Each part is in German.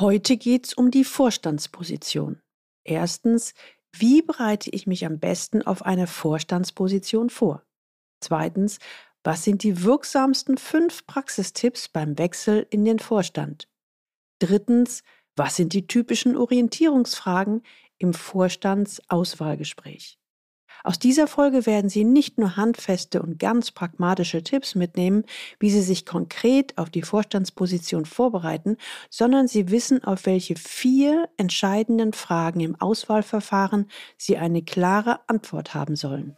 Heute geht es um die Vorstandsposition. Erstens, wie bereite ich mich am besten auf eine Vorstandsposition vor? Zweitens, was sind die wirksamsten fünf Praxistipps beim Wechsel in den Vorstand? Drittens, was sind die typischen Orientierungsfragen im Vorstandsauswahlgespräch? Aus dieser Folge werden Sie nicht nur handfeste und ganz pragmatische Tipps mitnehmen, wie Sie sich konkret auf die Vorstandsposition vorbereiten, sondern Sie wissen, auf welche vier entscheidenden Fragen im Auswahlverfahren Sie eine klare Antwort haben sollen.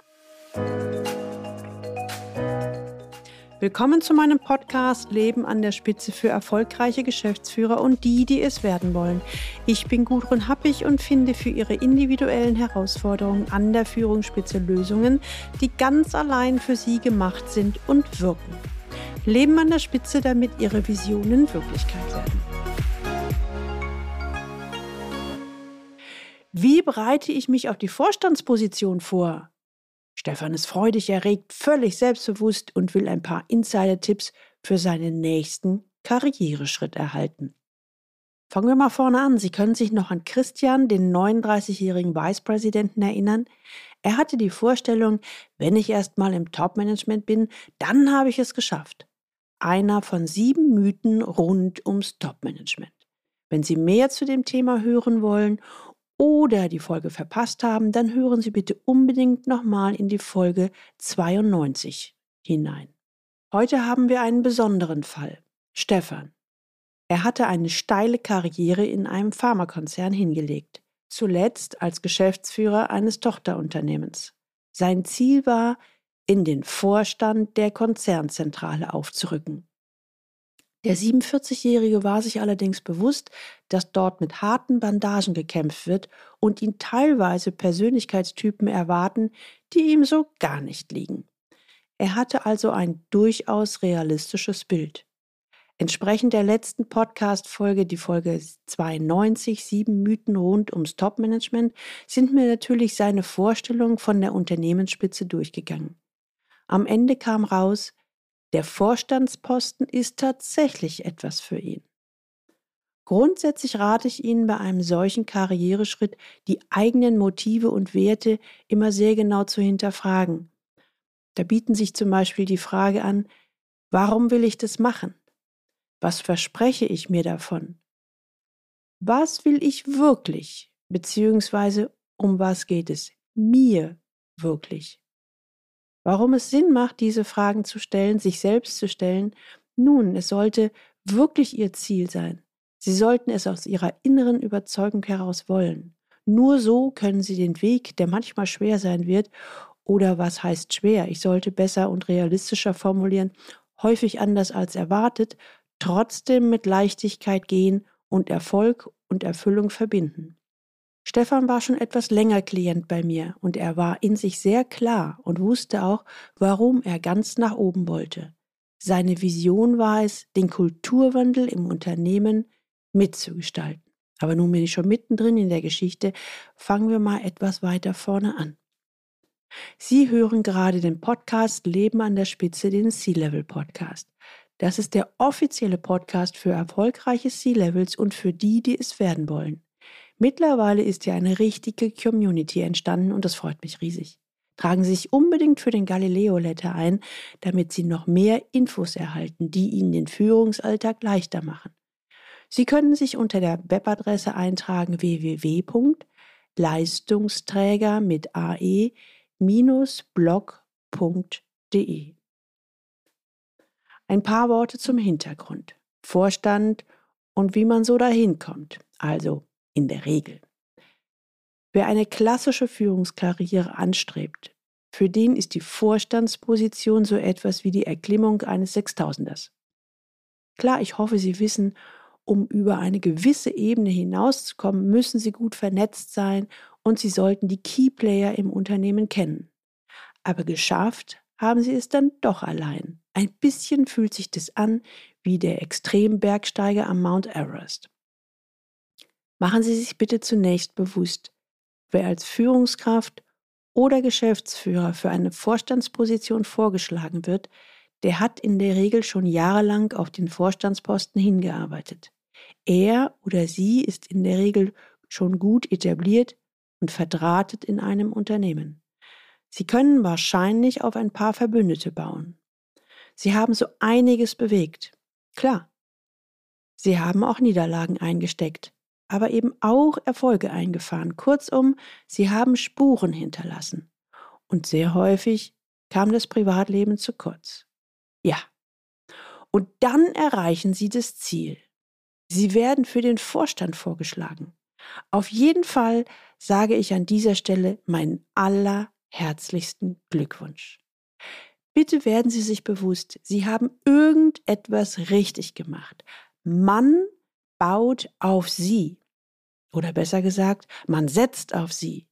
Willkommen zu meinem Podcast Leben an der Spitze für erfolgreiche Geschäftsführer und die, die es werden wollen. Ich bin Gudrun Happig und finde für Ihre individuellen Herausforderungen an der Führungsspitze Lösungen, die ganz allein für Sie gemacht sind und wirken. Leben an der Spitze, damit Ihre Visionen Wirklichkeit werden. Wie bereite ich mich auf die Vorstandsposition vor? Stefan ist freudig erregt, völlig selbstbewusst und will ein paar Insider-Tipps für seinen nächsten Karriereschritt erhalten. Fangen wir mal vorne an. Sie können sich noch an Christian, den 39-jährigen Vicepräsidenten, erinnern. Er hatte die Vorstellung, wenn ich erst mal im Top-Management bin, dann habe ich es geschafft. Einer von sieben Mythen rund ums Top-Management. Wenn Sie mehr zu dem Thema hören wollen oder die Folge verpasst haben, dann hören Sie bitte unbedingt nochmal in die Folge 92 hinein. Heute haben wir einen besonderen Fall. Stefan. Er hatte eine steile Karriere in einem Pharmakonzern hingelegt, zuletzt als Geschäftsführer eines Tochterunternehmens. Sein Ziel war, in den Vorstand der Konzernzentrale aufzurücken. Der 47-Jährige war sich allerdings bewusst, dass dort mit harten Bandagen gekämpft wird und ihn teilweise Persönlichkeitstypen erwarten, die ihm so gar nicht liegen. Er hatte also ein durchaus realistisches Bild. Entsprechend der letzten Podcast-Folge, die Folge 92, sieben Mythen rund ums Top-Management, sind mir natürlich seine Vorstellungen von der Unternehmensspitze durchgegangen. Am Ende kam raus, der Vorstandsposten ist tatsächlich etwas für ihn. Grundsätzlich rate ich Ihnen bei einem solchen Karriereschritt, die eigenen Motive und Werte immer sehr genau zu hinterfragen. Da bieten sich zum Beispiel die Frage an, warum will ich das machen? Was verspreche ich mir davon? Was will ich wirklich? Beziehungsweise um was geht es mir wirklich? Warum es Sinn macht, diese Fragen zu stellen, sich selbst zu stellen? Nun, es sollte wirklich Ihr Ziel sein. Sie sollten es aus Ihrer inneren Überzeugung heraus wollen. Nur so können Sie den Weg, der manchmal schwer sein wird, oder was heißt schwer? Ich sollte besser und realistischer formulieren, häufig anders als erwartet, trotzdem mit Leichtigkeit gehen und Erfolg und Erfüllung verbinden. Stefan war schon etwas länger Klient bei mir und er war in sich sehr klar und wusste auch, warum er ganz nach oben wollte. Seine Vision war es, den Kulturwandel im Unternehmen mitzugestalten. Aber nun bin ich schon mittendrin in der Geschichte, fangen wir mal etwas weiter vorne an. Sie hören gerade den Podcast Leben an der Spitze, den C-Level Podcast. Das ist der offizielle Podcast für erfolgreiche C-Levels und für die, die es werden wollen. Mittlerweile ist ja eine richtige Community entstanden und das freut mich riesig. Tragen Sie sich unbedingt für den Galileo Letter ein, damit Sie noch mehr Infos erhalten, die Ihnen den Führungsalltag leichter machen. Sie können sich unter der Webadresse eintragen www.leistungsträger mit ae-blog.de. Ein paar Worte zum Hintergrund, Vorstand und wie man so dahin kommt. Also in der Regel. Wer eine klassische Führungskarriere anstrebt, für den ist die Vorstandsposition so etwas wie die Erklimmung eines Sechstausenders. Klar, ich hoffe, Sie wissen, um über eine gewisse Ebene hinauszukommen, müssen Sie gut vernetzt sein und Sie sollten die Keyplayer im Unternehmen kennen. Aber geschafft haben Sie es dann doch allein. Ein bisschen fühlt sich das an wie der Extrembergsteiger am Mount Everest. Machen Sie sich bitte zunächst bewusst, wer als Führungskraft oder Geschäftsführer für eine Vorstandsposition vorgeschlagen wird, der hat in der Regel schon jahrelang auf den Vorstandsposten hingearbeitet. er oder sie ist in der Regel schon gut etabliert und verdrahtet in einem Unternehmen. Sie können wahrscheinlich auf ein paar Verbündete bauen. Sie haben so einiges bewegt. Klar. Sie haben auch Niederlagen eingesteckt, aber eben auch Erfolge eingefahren. Kurzum, sie haben Spuren hinterlassen. Und sehr häufig kam das Privatleben zu kurz. Ja. Und dann erreichen sie das Ziel. Sie werden für den Vorstand vorgeschlagen. Auf jeden Fall sage ich an dieser Stelle meinen allerherzlichsten Glückwunsch. Bitte werden Sie sich bewusst, Sie haben irgendetwas richtig gemacht. Man baut auf Sie. Oder besser gesagt, man setzt auf Sie.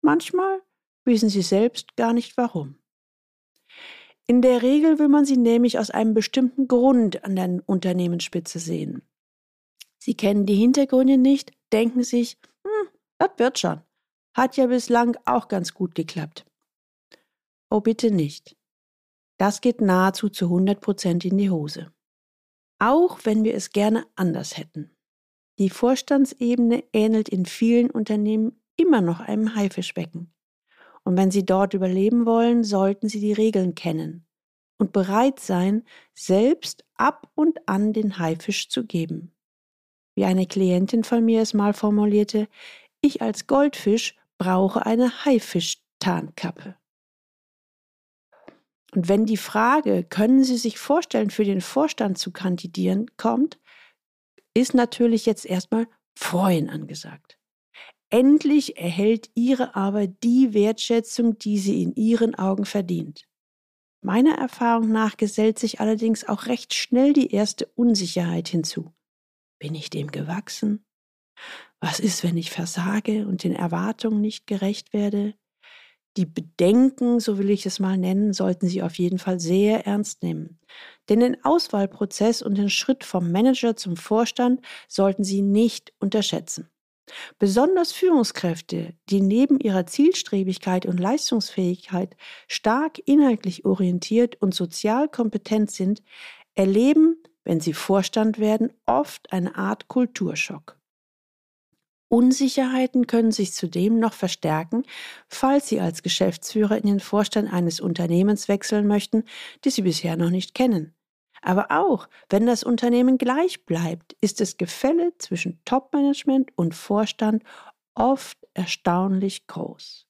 Manchmal wissen Sie selbst gar nicht warum. In der Regel will man sie nämlich aus einem bestimmten Grund an der Unternehmensspitze sehen. Sie kennen die Hintergründe nicht, denken sich, hm, das wird schon. Hat ja bislang auch ganz gut geklappt. Oh, bitte nicht. Das geht nahezu zu 100 Prozent in die Hose. Auch wenn wir es gerne anders hätten. Die Vorstandsebene ähnelt in vielen Unternehmen immer noch einem Haifischbecken. Und wenn Sie dort überleben wollen, sollten Sie die Regeln kennen und bereit sein, selbst ab und an den Haifisch zu geben. Wie eine Klientin von mir es mal formulierte, ich als Goldfisch brauche eine Haifisch-Tarnkappe. Und wenn die Frage, können Sie sich vorstellen, für den Vorstand zu kandidieren, kommt, ist natürlich jetzt erstmal Freuen angesagt. Endlich erhält Ihre Arbeit die Wertschätzung, die sie in Ihren Augen verdient. Meiner Erfahrung nach gesellt sich allerdings auch recht schnell die erste Unsicherheit hinzu. Bin ich dem gewachsen? Was ist, wenn ich versage und den Erwartungen nicht gerecht werde? Die Bedenken, so will ich es mal nennen, sollten Sie auf jeden Fall sehr ernst nehmen. Denn den Auswahlprozess und den Schritt vom Manager zum Vorstand sollten Sie nicht unterschätzen. Besonders Führungskräfte, die neben ihrer Zielstrebigkeit und Leistungsfähigkeit stark inhaltlich orientiert und sozial kompetent sind, erleben wenn sie Vorstand werden, oft eine Art Kulturschock. Unsicherheiten können sich zudem noch verstärken, falls Sie als Geschäftsführer in den Vorstand eines Unternehmens wechseln möchten, das Sie bisher noch nicht kennen. Aber auch wenn das Unternehmen gleich bleibt, ist das Gefälle zwischen Topmanagement und Vorstand oft erstaunlich groß.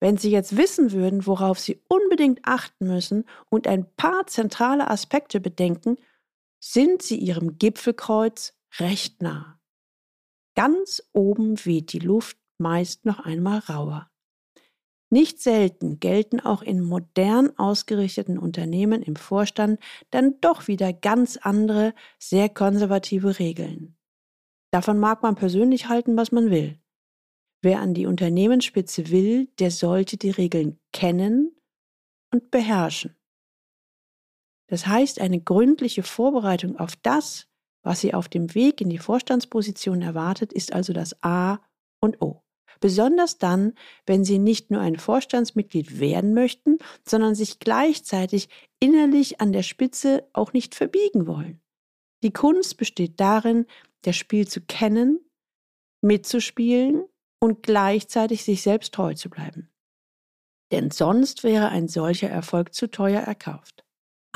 Wenn Sie jetzt wissen würden, worauf Sie unbedingt achten müssen und ein paar zentrale Aspekte bedenken, sind sie ihrem Gipfelkreuz recht nah. Ganz oben weht die Luft meist noch einmal rauer. Nicht selten gelten auch in modern ausgerichteten Unternehmen im Vorstand dann doch wieder ganz andere, sehr konservative Regeln. Davon mag man persönlich halten, was man will. Wer an die Unternehmensspitze will, der sollte die Regeln kennen und beherrschen. Das heißt, eine gründliche Vorbereitung auf das, was Sie auf dem Weg in die Vorstandsposition erwartet, ist also das A und O. Besonders dann, wenn Sie nicht nur ein Vorstandsmitglied werden möchten, sondern sich gleichzeitig innerlich an der Spitze auch nicht verbiegen wollen. Die Kunst besteht darin, das Spiel zu kennen, mitzuspielen und gleichzeitig sich selbst treu zu bleiben. Denn sonst wäre ein solcher Erfolg zu teuer erkauft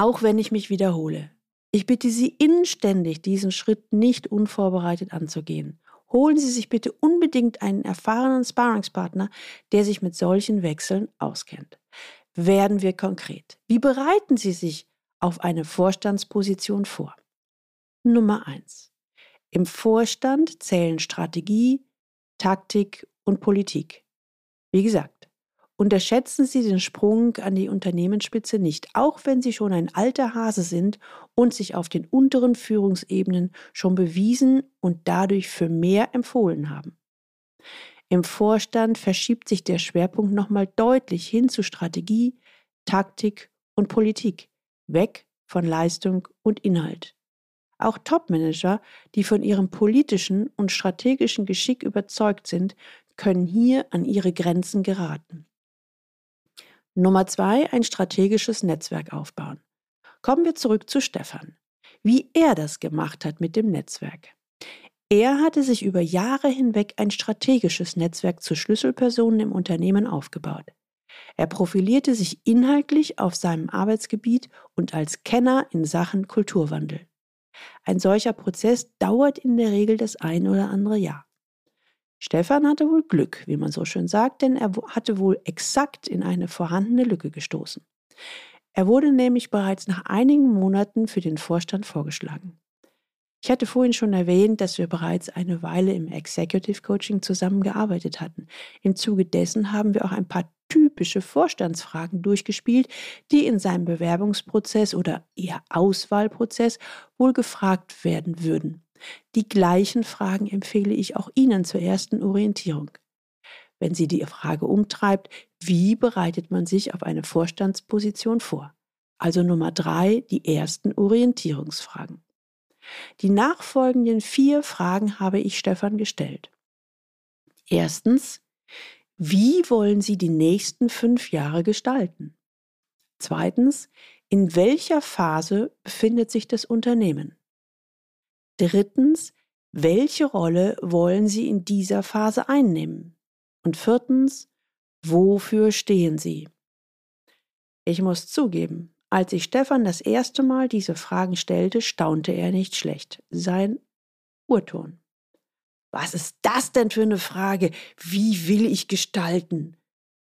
auch wenn ich mich wiederhole. Ich bitte Sie inständig, diesen Schritt nicht unvorbereitet anzugehen. Holen Sie sich bitte unbedingt einen erfahrenen Sparringspartner, der sich mit solchen Wechseln auskennt. Werden wir konkret. Wie bereiten Sie sich auf eine Vorstandsposition vor? Nummer eins: Im Vorstand zählen Strategie, Taktik und Politik. Wie gesagt, Unterschätzen Sie den Sprung an die Unternehmensspitze nicht, auch wenn Sie schon ein alter Hase sind und sich auf den unteren Führungsebenen schon bewiesen und dadurch für mehr empfohlen haben. Im Vorstand verschiebt sich der Schwerpunkt nochmal deutlich hin zu Strategie, Taktik und Politik, weg von Leistung und Inhalt. Auch Topmanager, die von ihrem politischen und strategischen Geschick überzeugt sind, können hier an ihre Grenzen geraten. Nummer zwei, ein strategisches Netzwerk aufbauen. Kommen wir zurück zu Stefan. Wie er das gemacht hat mit dem Netzwerk. Er hatte sich über Jahre hinweg ein strategisches Netzwerk zu Schlüsselpersonen im Unternehmen aufgebaut. Er profilierte sich inhaltlich auf seinem Arbeitsgebiet und als Kenner in Sachen Kulturwandel. Ein solcher Prozess dauert in der Regel das ein oder andere Jahr. Stefan hatte wohl Glück, wie man so schön sagt, denn er hatte wohl exakt in eine vorhandene Lücke gestoßen. Er wurde nämlich bereits nach einigen Monaten für den Vorstand vorgeschlagen. Ich hatte vorhin schon erwähnt, dass wir bereits eine Weile im Executive Coaching zusammengearbeitet hatten. Im Zuge dessen haben wir auch ein paar typische Vorstandsfragen durchgespielt, die in seinem Bewerbungsprozess oder eher Auswahlprozess wohl gefragt werden würden. Die gleichen Fragen empfehle ich auch Ihnen zur ersten Orientierung. Wenn Sie die Frage umtreibt, wie bereitet man sich auf eine Vorstandsposition vor? Also Nummer drei, die ersten Orientierungsfragen. Die nachfolgenden vier Fragen habe ich Stefan gestellt. Erstens, wie wollen Sie die nächsten fünf Jahre gestalten? Zweitens, in welcher Phase befindet sich das Unternehmen? Drittens, welche Rolle wollen Sie in dieser Phase einnehmen? Und viertens, wofür stehen Sie? Ich muss zugeben, als ich Stefan das erste Mal diese Fragen stellte, staunte er nicht schlecht. Sein Urton. Was ist das denn für eine Frage? Wie will ich gestalten?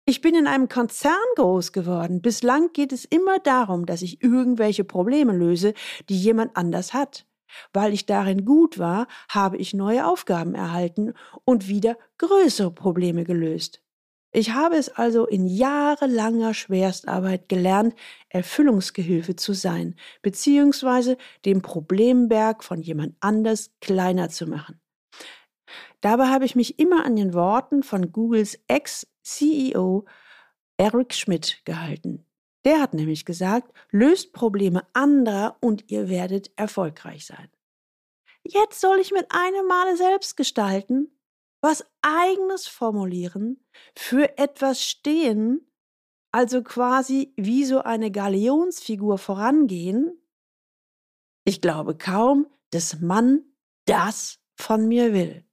Ich bin in einem Konzern groß geworden. Bislang geht es immer darum, dass ich irgendwelche Probleme löse, die jemand anders hat. Weil ich darin gut war, habe ich neue Aufgaben erhalten und wieder größere Probleme gelöst. Ich habe es also in jahrelanger Schwerstarbeit gelernt, Erfüllungsgehilfe zu sein, beziehungsweise den Problemberg von jemand anders kleiner zu machen. Dabei habe ich mich immer an den Worten von Googles Ex-CEO Eric Schmidt gehalten. Der hat nämlich gesagt, löst Probleme anderer und ihr werdet erfolgreich sein. Jetzt soll ich mit einem Male selbst gestalten? was eigenes formulieren, für etwas stehen, also quasi wie so eine Galionsfigur vorangehen? Ich glaube kaum, dass man das von mir will.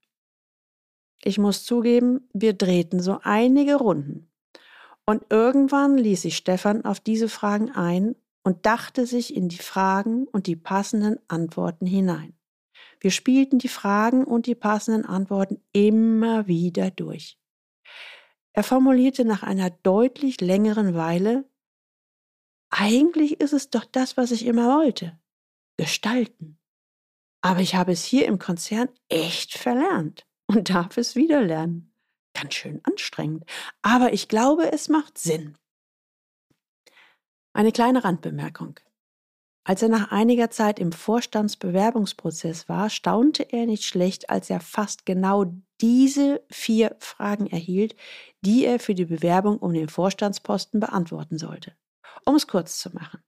Ich muss zugeben, wir drehten so einige Runden. Und irgendwann ließ sich Stefan auf diese Fragen ein und dachte sich in die Fragen und die passenden Antworten hinein. Wir spielten die Fragen und die passenden Antworten immer wieder durch. Er formulierte nach einer deutlich längeren Weile, eigentlich ist es doch das, was ich immer wollte. Gestalten. Aber ich habe es hier im Konzern echt verlernt und darf es wieder lernen. Ganz schön anstrengend. Aber ich glaube, es macht Sinn. Eine kleine Randbemerkung. Als er nach einiger Zeit im Vorstandsbewerbungsprozess war, staunte er nicht schlecht, als er fast genau diese vier Fragen erhielt, die er für die Bewerbung um den Vorstandsposten beantworten sollte. Um es kurz zu machen.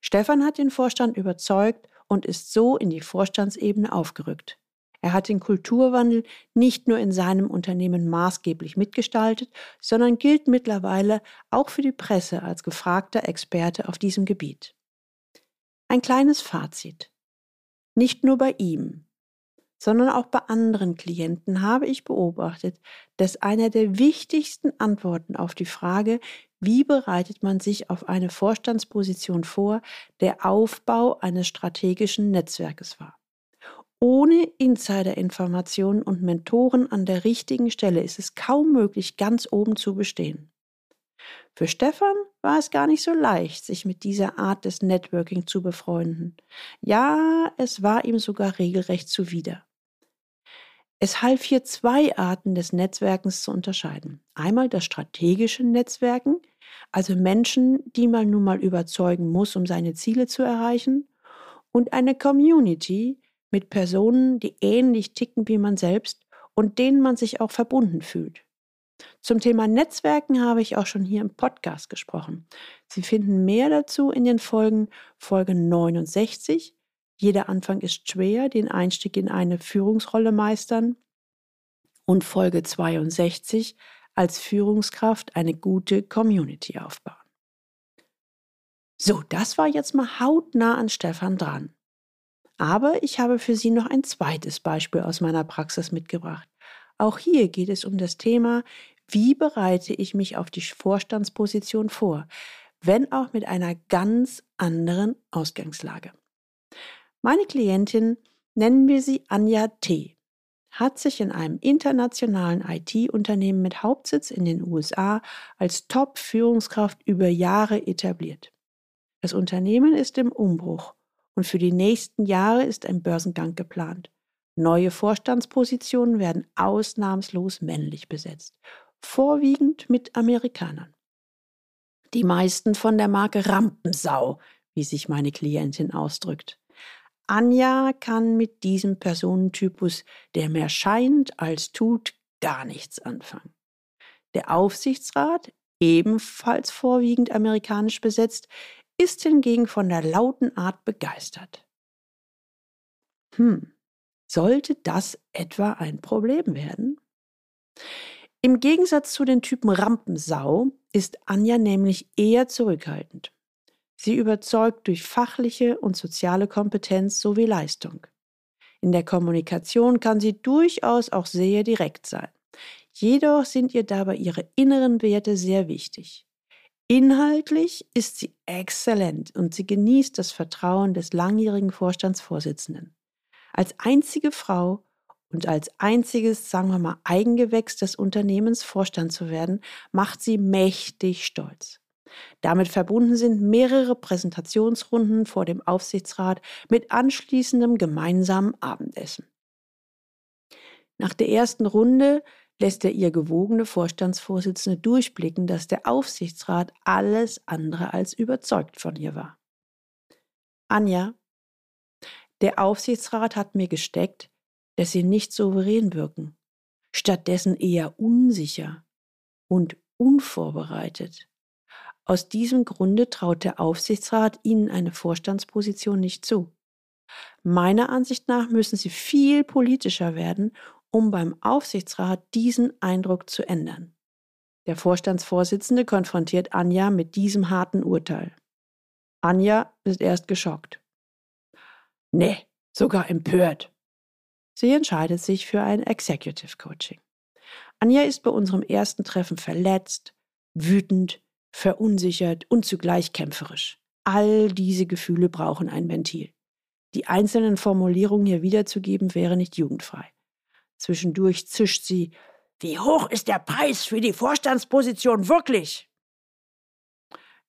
Stefan hat den Vorstand überzeugt und ist so in die Vorstandsebene aufgerückt. Er hat den Kulturwandel nicht nur in seinem Unternehmen maßgeblich mitgestaltet, sondern gilt mittlerweile auch für die Presse als gefragter Experte auf diesem Gebiet. Ein kleines Fazit. Nicht nur bei ihm, sondern auch bei anderen Klienten habe ich beobachtet, dass einer der wichtigsten Antworten auf die Frage, wie bereitet man sich auf eine Vorstandsposition vor, der Aufbau eines strategischen Netzwerkes war. Ohne Insiderinformationen und Mentoren an der richtigen Stelle ist es kaum möglich, ganz oben zu bestehen. Für Stefan war es gar nicht so leicht, sich mit dieser Art des Networking zu befreunden. Ja, es war ihm sogar regelrecht zuwider. Es half hier zwei Arten des Netzwerkens zu unterscheiden. Einmal das strategische Netzwerken, also Menschen, die man nun mal überzeugen muss, um seine Ziele zu erreichen, und eine Community mit Personen, die ähnlich ticken wie man selbst und denen man sich auch verbunden fühlt. Zum Thema Netzwerken habe ich auch schon hier im Podcast gesprochen. Sie finden mehr dazu in den Folgen Folge 69. Jeder Anfang ist schwer, den Einstieg in eine Führungsrolle meistern. Und Folge 62, als Führungskraft eine gute Community aufbauen. So, das war jetzt mal hautnah an Stefan dran. Aber ich habe für Sie noch ein zweites Beispiel aus meiner Praxis mitgebracht. Auch hier geht es um das Thema, wie bereite ich mich auf die Vorstandsposition vor, wenn auch mit einer ganz anderen Ausgangslage. Meine Klientin, nennen wir sie Anja T., hat sich in einem internationalen IT-Unternehmen mit Hauptsitz in den USA als Top-Führungskraft über Jahre etabliert. Das Unternehmen ist im Umbruch und für die nächsten Jahre ist ein Börsengang geplant. Neue Vorstandspositionen werden ausnahmslos männlich besetzt, vorwiegend mit Amerikanern. Die meisten von der Marke Rampensau, wie sich meine Klientin ausdrückt. Anja kann mit diesem Personentypus, der mehr scheint als tut, gar nichts anfangen. Der Aufsichtsrat, ebenfalls vorwiegend amerikanisch besetzt, ist hingegen von der lauten Art begeistert. Hm, sollte das etwa ein Problem werden? Im Gegensatz zu den Typen Rampensau ist Anja nämlich eher zurückhaltend. Sie überzeugt durch fachliche und soziale Kompetenz sowie Leistung. In der Kommunikation kann sie durchaus auch sehr direkt sein. Jedoch sind ihr dabei ihre inneren Werte sehr wichtig. Inhaltlich ist sie exzellent und sie genießt das Vertrauen des langjährigen Vorstandsvorsitzenden. Als einzige Frau und als einziges, sagen wir mal, Eigengewächs des Unternehmens Vorstand zu werden, macht sie mächtig stolz. Damit verbunden sind mehrere Präsentationsrunden vor dem Aufsichtsrat mit anschließendem gemeinsamen Abendessen. Nach der ersten Runde lässt der ihr gewogene Vorstandsvorsitzende durchblicken, dass der Aufsichtsrat alles andere als überzeugt von ihr war. Anja, der Aufsichtsrat hat mir gesteckt, dass sie nicht souverän wirken, stattdessen eher unsicher und unvorbereitet. Aus diesem Grunde traut der Aufsichtsrat ihnen eine Vorstandsposition nicht zu. Meiner Ansicht nach müssen sie viel politischer werden um beim Aufsichtsrat diesen Eindruck zu ändern. Der Vorstandsvorsitzende konfrontiert Anja mit diesem harten Urteil. Anja ist erst geschockt. Nee, sogar empört. Sie entscheidet sich für ein Executive Coaching. Anja ist bei unserem ersten Treffen verletzt, wütend, verunsichert und zugleich kämpferisch. All diese Gefühle brauchen ein Ventil. Die einzelnen Formulierungen hier wiederzugeben wäre nicht jugendfrei. Zwischendurch zischt sie, wie hoch ist der Preis für die Vorstandsposition wirklich?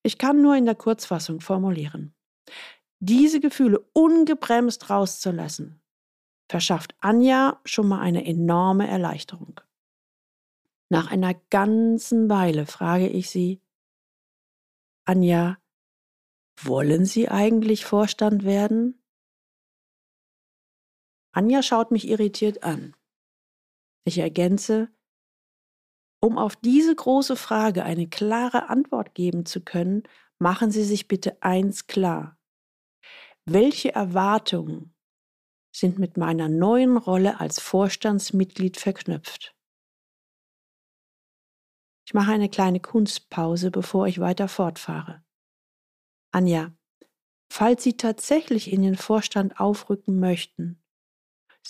Ich kann nur in der Kurzfassung formulieren. Diese Gefühle ungebremst rauszulassen, verschafft Anja schon mal eine enorme Erleichterung. Nach einer ganzen Weile frage ich sie, Anja, wollen Sie eigentlich Vorstand werden? Anja schaut mich irritiert an. Ich ergänze, um auf diese große Frage eine klare Antwort geben zu können, machen Sie sich bitte eins klar. Welche Erwartungen sind mit meiner neuen Rolle als Vorstandsmitglied verknüpft? Ich mache eine kleine Kunstpause, bevor ich weiter fortfahre. Anja, falls Sie tatsächlich in den Vorstand aufrücken möchten,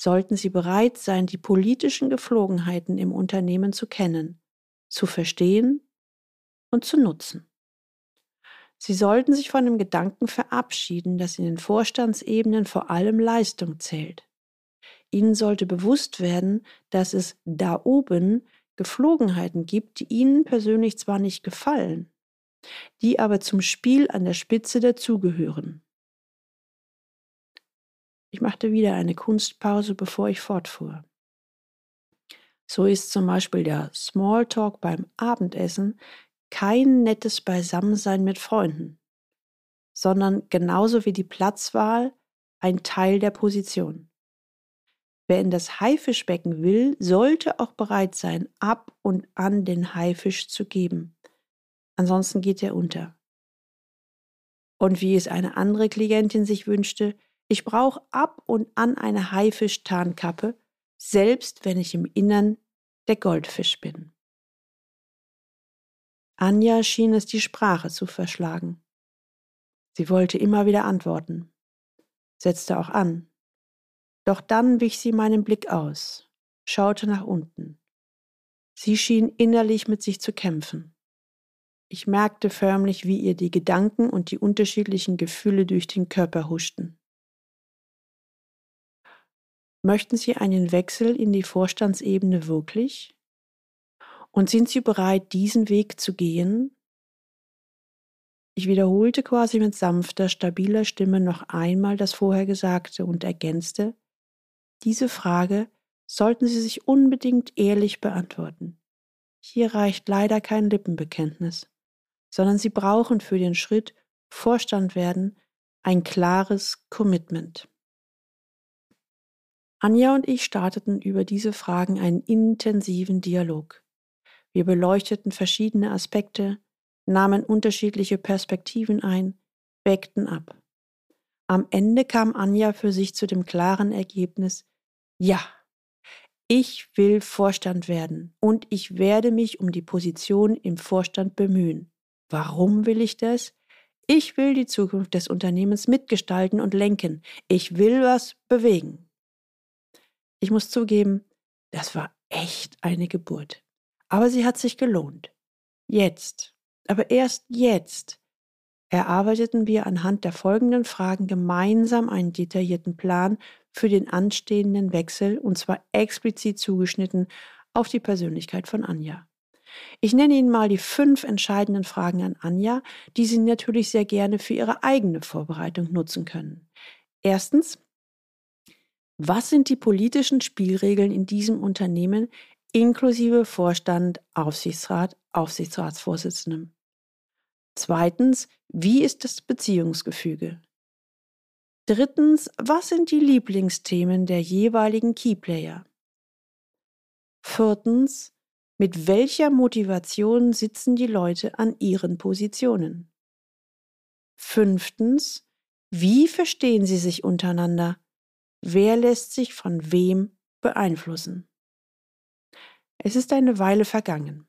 sollten Sie bereit sein, die politischen Geflogenheiten im Unternehmen zu kennen, zu verstehen und zu nutzen. Sie sollten sich von dem Gedanken verabschieden, dass in den Vorstandsebenen vor allem Leistung zählt. Ihnen sollte bewusst werden, dass es da oben Geflogenheiten gibt, die Ihnen persönlich zwar nicht gefallen, die aber zum Spiel an der Spitze dazugehören. Ich machte wieder eine Kunstpause, bevor ich fortfuhr. So ist zum Beispiel der Smalltalk beim Abendessen kein nettes Beisammensein mit Freunden, sondern genauso wie die Platzwahl ein Teil der Position. Wer in das Haifischbecken will, sollte auch bereit sein, ab und an den Haifisch zu geben. Ansonsten geht er unter. Und wie es eine andere Klientin sich wünschte, ich brauche ab und an eine Haifisch-Tarnkappe, selbst wenn ich im Innern der Goldfisch bin. Anja schien es die Sprache zu verschlagen. Sie wollte immer wieder antworten, setzte auch an. Doch dann wich sie meinen Blick aus, schaute nach unten. Sie schien innerlich mit sich zu kämpfen. Ich merkte förmlich, wie ihr die Gedanken und die unterschiedlichen Gefühle durch den Körper huschten. Möchten Sie einen Wechsel in die Vorstandsebene wirklich? Und sind Sie bereit, diesen Weg zu gehen? Ich wiederholte quasi mit sanfter, stabiler Stimme noch einmal das Vorhergesagte und ergänzte, diese Frage sollten Sie sich unbedingt ehrlich beantworten. Hier reicht leider kein Lippenbekenntnis sondern sie brauchen für den Schritt Vorstand werden ein klares Commitment. Anja und ich starteten über diese Fragen einen intensiven Dialog. Wir beleuchteten verschiedene Aspekte, nahmen unterschiedliche Perspektiven ein, wägten ab. Am Ende kam Anja für sich zu dem klaren Ergebnis, ja, ich will Vorstand werden und ich werde mich um die Position im Vorstand bemühen. Warum will ich das? Ich will die Zukunft des Unternehmens mitgestalten und lenken. Ich will was bewegen. Ich muss zugeben, das war echt eine Geburt. Aber sie hat sich gelohnt. Jetzt, aber erst jetzt, erarbeiteten wir anhand der folgenden Fragen gemeinsam einen detaillierten Plan für den anstehenden Wechsel und zwar explizit zugeschnitten auf die Persönlichkeit von Anja. Ich nenne Ihnen mal die fünf entscheidenden Fragen an Anja, die Sie natürlich sehr gerne für Ihre eigene Vorbereitung nutzen können. Erstens, was sind die politischen Spielregeln in diesem Unternehmen inklusive Vorstand, Aufsichtsrat, Aufsichtsratsvorsitzendem? Zweitens, wie ist das Beziehungsgefüge? Drittens, was sind die Lieblingsthemen der jeweiligen Keyplayer? Viertens, mit welcher Motivation sitzen die Leute an ihren Positionen? Fünftens, wie verstehen sie sich untereinander? Wer lässt sich von wem beeinflussen? Es ist eine Weile vergangen.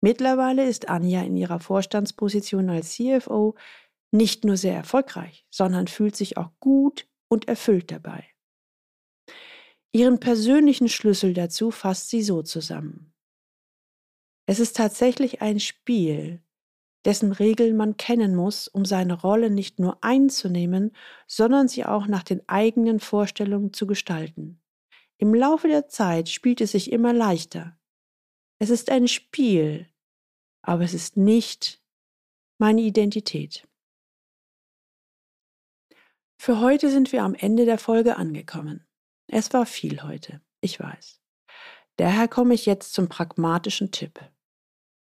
Mittlerweile ist Anja in ihrer Vorstandsposition als CFO nicht nur sehr erfolgreich, sondern fühlt sich auch gut und erfüllt dabei. Ihren persönlichen Schlüssel dazu fasst sie so zusammen. Es ist tatsächlich ein Spiel, dessen Regeln man kennen muss, um seine Rolle nicht nur einzunehmen, sondern sie auch nach den eigenen Vorstellungen zu gestalten. Im Laufe der Zeit spielt es sich immer leichter. Es ist ein Spiel, aber es ist nicht meine Identität. Für heute sind wir am Ende der Folge angekommen. Es war viel heute, ich weiß. Daher komme ich jetzt zum pragmatischen Tipp.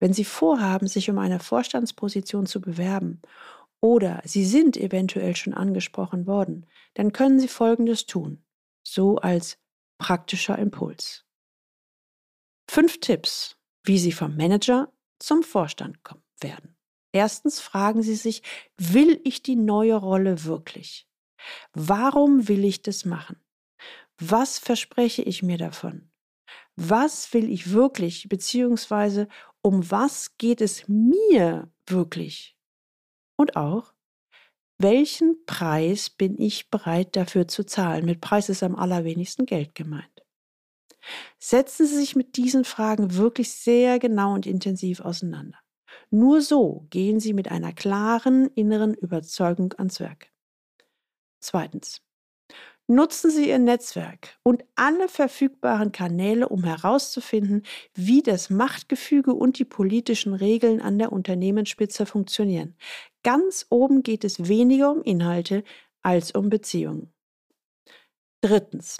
Wenn Sie vorhaben, sich um eine Vorstandsposition zu bewerben oder Sie sind eventuell schon angesprochen worden, dann können Sie Folgendes tun, so als praktischer Impuls. Fünf Tipps, wie Sie vom Manager zum Vorstand kommen werden. Erstens fragen Sie sich, will ich die neue Rolle wirklich? Warum will ich das machen? Was verspreche ich mir davon? Was will ich wirklich, beziehungsweise um was geht es mir wirklich? Und auch, welchen Preis bin ich bereit dafür zu zahlen? Mit Preis ist am allerwenigsten Geld gemeint. Setzen Sie sich mit diesen Fragen wirklich sehr genau und intensiv auseinander. Nur so gehen Sie mit einer klaren inneren Überzeugung ans Werk. Zweitens. Nutzen Sie Ihr Netzwerk und alle verfügbaren Kanäle, um herauszufinden, wie das Machtgefüge und die politischen Regeln an der Unternehmensspitze funktionieren. Ganz oben geht es weniger um Inhalte als um Beziehungen. Drittens.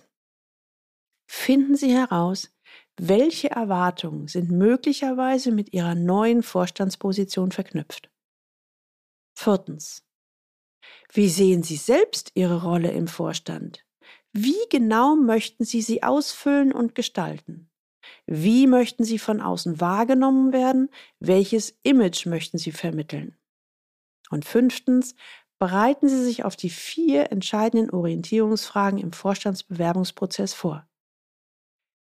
Finden Sie heraus, welche Erwartungen sind möglicherweise mit Ihrer neuen Vorstandsposition verknüpft. Viertens. Wie sehen Sie selbst Ihre Rolle im Vorstand? Wie genau möchten Sie sie ausfüllen und gestalten? Wie möchten Sie von außen wahrgenommen werden? Welches Image möchten Sie vermitteln? Und fünftens, bereiten Sie sich auf die vier entscheidenden Orientierungsfragen im Vorstandsbewerbungsprozess vor.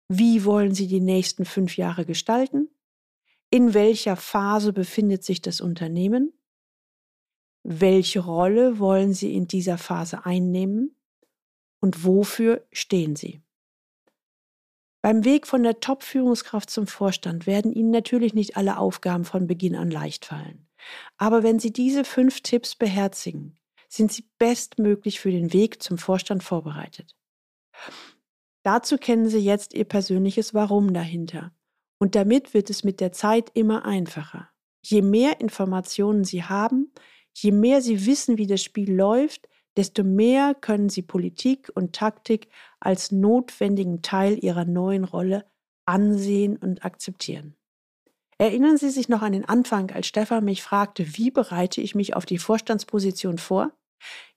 Wie wollen Sie die nächsten fünf Jahre gestalten? In welcher Phase befindet sich das Unternehmen? Welche Rolle wollen Sie in dieser Phase einnehmen? und wofür stehen Sie? Beim Weg von der Top-Führungskraft zum Vorstand werden Ihnen natürlich nicht alle Aufgaben von Beginn an leicht fallen. Aber wenn Sie diese fünf Tipps beherzigen, sind Sie bestmöglich für den Weg zum Vorstand vorbereitet. Dazu kennen Sie jetzt Ihr persönliches Warum dahinter. Und damit wird es mit der Zeit immer einfacher. Je mehr Informationen Sie haben, je mehr Sie wissen, wie das Spiel läuft, desto mehr können Sie Politik und Taktik als notwendigen Teil Ihrer neuen Rolle ansehen und akzeptieren. Erinnern Sie sich noch an den Anfang, als Stefan mich fragte, wie bereite ich mich auf die Vorstandsposition vor?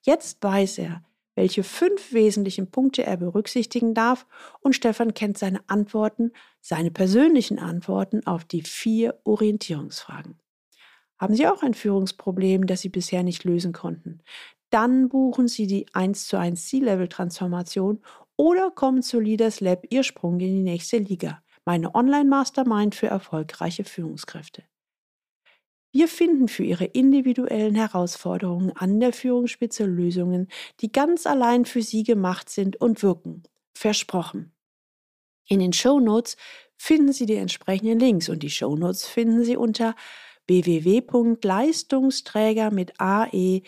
Jetzt weiß er, welche fünf wesentlichen Punkte er berücksichtigen darf und Stefan kennt seine Antworten, seine persönlichen Antworten auf die vier Orientierungsfragen. Haben Sie auch ein Führungsproblem, das Sie bisher nicht lösen konnten? Dann buchen Sie die 1 zu 1 C-Level-Transformation oder kommen zu Leaders Lab Ihr Sprung in die nächste Liga, meine Online-Mastermind für erfolgreiche Führungskräfte. Wir finden für Ihre individuellen Herausforderungen an der Führungsspitze Lösungen, die ganz allein für Sie gemacht sind und wirken. Versprochen. In den Show Notes finden Sie die entsprechenden Links und die Show Notes finden Sie unter www.leistungsträger mit ae-blog.de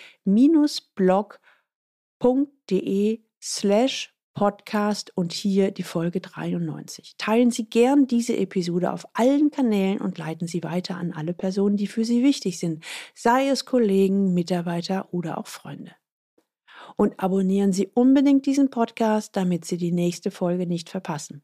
slash Podcast und hier die Folge 93. Teilen Sie gern diese Episode auf allen Kanälen und leiten Sie weiter an alle Personen, die für Sie wichtig sind, sei es Kollegen, Mitarbeiter oder auch Freunde. Und abonnieren Sie unbedingt diesen Podcast, damit Sie die nächste Folge nicht verpassen.